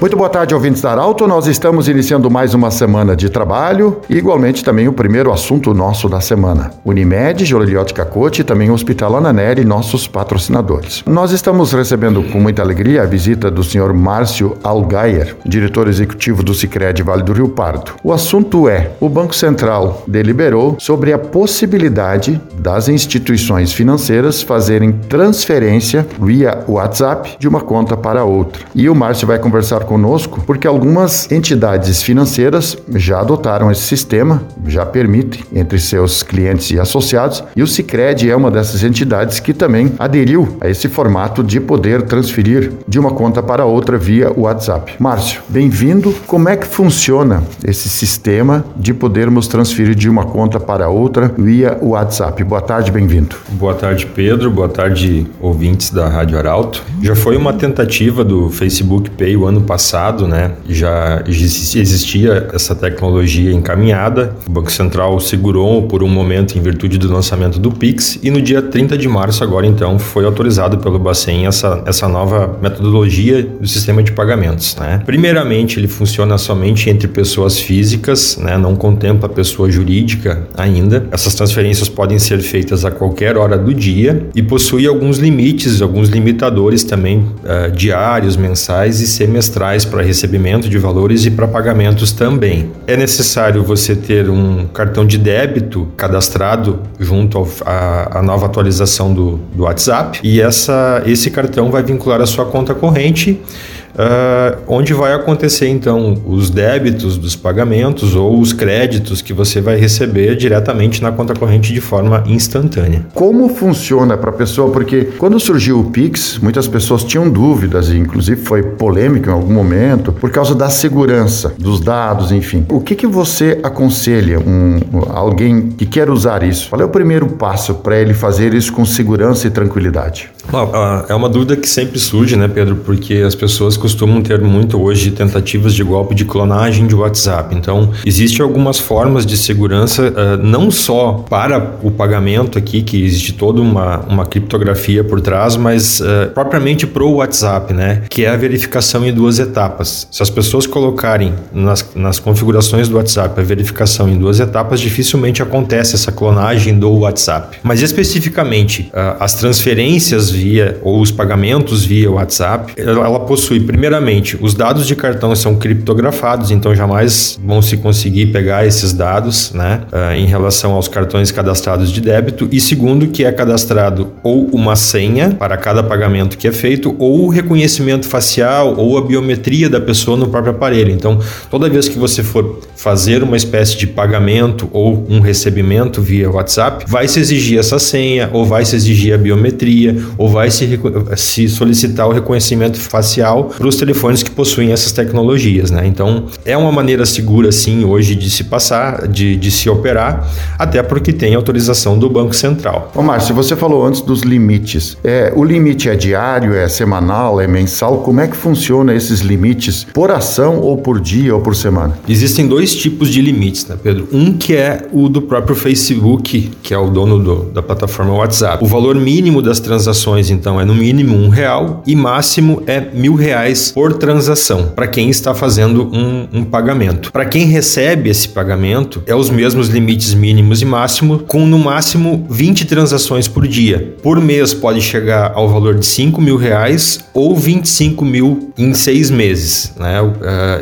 Muito boa tarde, ouvintes da Arauto. Nós estamos iniciando mais uma semana de trabalho e, igualmente, também o primeiro assunto nosso da semana. Unimed, Joliliotti Cacote e também o Hospital Ananeri, nossos patrocinadores. Nós estamos recebendo com muita alegria a visita do senhor Márcio Algaier, diretor executivo do Sicredi Vale do Rio Pardo. O assunto é: o Banco Central deliberou sobre a possibilidade das instituições financeiras fazerem transferência via WhatsApp de uma conta para outra. E o Márcio vai conversar conosco porque algumas entidades financeiras já adotaram esse sistema, já permitem entre seus clientes e associados, e o Sicredi é uma dessas entidades que também aderiu a esse formato de poder transferir de uma conta para outra via WhatsApp. Márcio, bem-vindo. Como é que funciona esse sistema de podermos transferir de uma conta para outra via WhatsApp? Boa tarde, bem-vindo. Boa tarde, Pedro. Boa tarde, ouvintes da Rádio Arauto. Já foi uma tentativa do Facebook Pay o ano passado, né? Já existia essa tecnologia encaminhada. O Banco Central segurou por um momento em virtude do lançamento do Pix e no dia 30 de março agora então foi autorizado pelo Bacen essa, essa nova metodologia do sistema de pagamentos, né? Primeiramente, ele funciona somente entre pessoas físicas, né? Não contempla pessoa jurídica ainda. Essas transferências podem ser feitas a qualquer hora do dia e possui alguns limites, alguns limitadores também uh, diários, mensais e semestrais para recebimento de valores e para pagamentos também. É necessário você ter um cartão de débito cadastrado junto à nova atualização do, do WhatsApp e essa, esse cartão vai vincular a sua conta corrente Uh, onde vai acontecer então os débitos dos pagamentos ou os créditos que você vai receber diretamente na conta corrente de forma instantânea. Como funciona para a pessoa? Porque quando surgiu o Pix, muitas pessoas tinham dúvidas, e inclusive foi polêmico em algum momento, por causa da segurança dos dados, enfim. O que, que você aconselha um, alguém que quer usar isso? Qual é o primeiro passo para ele fazer isso com segurança e tranquilidade? É uma dúvida que sempre surge, né, Pedro? Porque as pessoas costumam ter muito hoje tentativas de golpe de clonagem de WhatsApp. Então, existem algumas formas de segurança, uh, não só para o pagamento aqui, que existe toda uma, uma criptografia por trás, mas uh, propriamente para o WhatsApp, né? Que é a verificação em duas etapas. Se as pessoas colocarem nas, nas configurações do WhatsApp a verificação em duas etapas, dificilmente acontece essa clonagem do WhatsApp. Mas especificamente, uh, as transferências via ou os pagamentos via WhatsApp, ela, possui primeiramente, os dados de cartão são criptografados, então jamais vão se conseguir pegar esses dados, né, uh, em relação aos cartões cadastrados de débito. E segundo, que é cadastrado ou uma senha para cada pagamento que é feito, ou o reconhecimento facial ou a biometria da pessoa no próprio aparelho. Então, toda vez que você for fazer uma espécie de pagamento ou um recebimento via WhatsApp, vai se exigir essa senha, ou vai se exigir a biometria, ou vai se, se solicitar o reconhecimento facial para os telefones que possuem essas tecnologias, né? Então é uma maneira segura sim hoje de se passar, de, de se operar, até porque tem autorização do Banco Central. Ô Márcio, você falou antes dos limites. É, o limite é diário, é semanal, é mensal? Como é que funciona esses limites por ação ou por dia ou por semana? Existem dois tipos de limites, né, Pedro? Um que é o do próprio Facebook, que é o dono do, da plataforma WhatsApp. O valor mínimo das transações, então, é no mínimo um real e máximo é mil reais por transação para quem está fazendo um, um pagamento. Para quem recebe esse pagamento, é os mesmos limites mínimos e máximos, com no máximo 20 transações por dia. Por mês pode chegar ao valor de 5 mil reais ou 25 mil em seis meses. Né? Uh,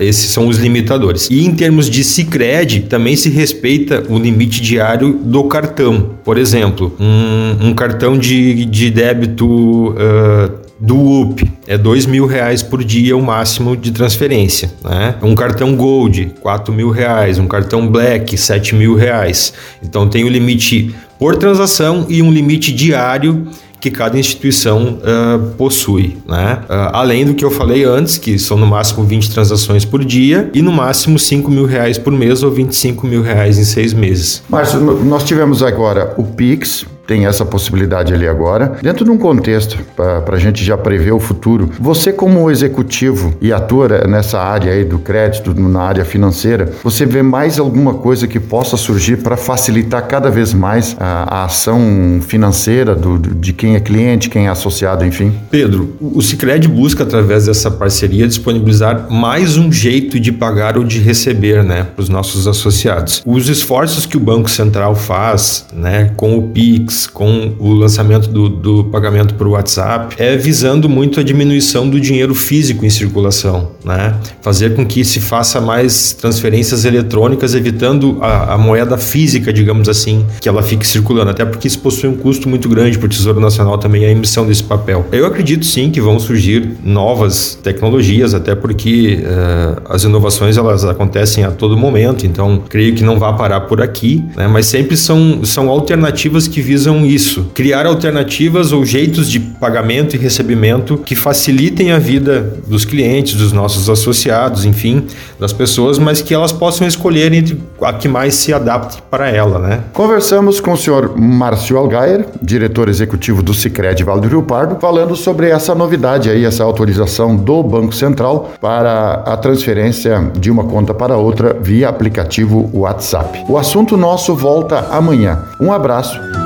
esses são os limitadores. E em termos de Cicred, também se respeita o limite diário do cartão. Por exemplo, um, um cartão de, de débito uh, do UP é dois mil reais por dia o máximo de transferência, né? Um cartão Gold, quatro mil reais, um cartão Black, sete mil reais. Então tem o limite por transação e um limite diário que cada instituição uh, possui, né? Uh, além do que eu falei antes, que são no máximo 20 transações por dia e no máximo 5 mil reais por mês ou 25 mil reais em seis meses. Márcio, nós tivemos agora o Pix, tem essa possibilidade ali agora. Dentro de um contexto, para a gente já prever o futuro, você como executivo e atua nessa área aí do crédito, na área financeira, você vê mais alguma coisa que possa surgir para facilitar cada vez mais a, a ação financeira do, de quem é cliente, quem é associado, enfim? Pedro, o Cicred busca, através dessa parceria, disponibilizar mais um jeito de pagar ou de receber né, para os nossos associados. Os esforços que o Banco Central faz né, com o PIX, com o lançamento do, do pagamento por WhatsApp, é visando muito a diminuição do dinheiro físico em circulação, né? fazer com que se faça mais transferências eletrônicas, evitando a, a moeda física, digamos assim, que ela fique circulando, até porque isso possui um custo muito grande para o Tesouro Nacional também a emissão desse papel. Eu acredito sim que vão surgir novas tecnologias, até porque uh, as inovações elas acontecem a todo momento, então creio que não vai parar por aqui, né? mas sempre são, são alternativas que visam isso, criar alternativas ou jeitos de pagamento e recebimento que facilitem a vida dos clientes, dos nossos associados, enfim, das pessoas, mas que elas possam escolher entre a que mais se adapte para ela, né? Conversamos com o senhor Márcio Algair, diretor executivo do Sicredi Vale do Rio Pardo, falando sobre essa novidade aí, essa autorização do Banco Central para a transferência de uma conta para outra via aplicativo WhatsApp. O assunto nosso volta amanhã. Um abraço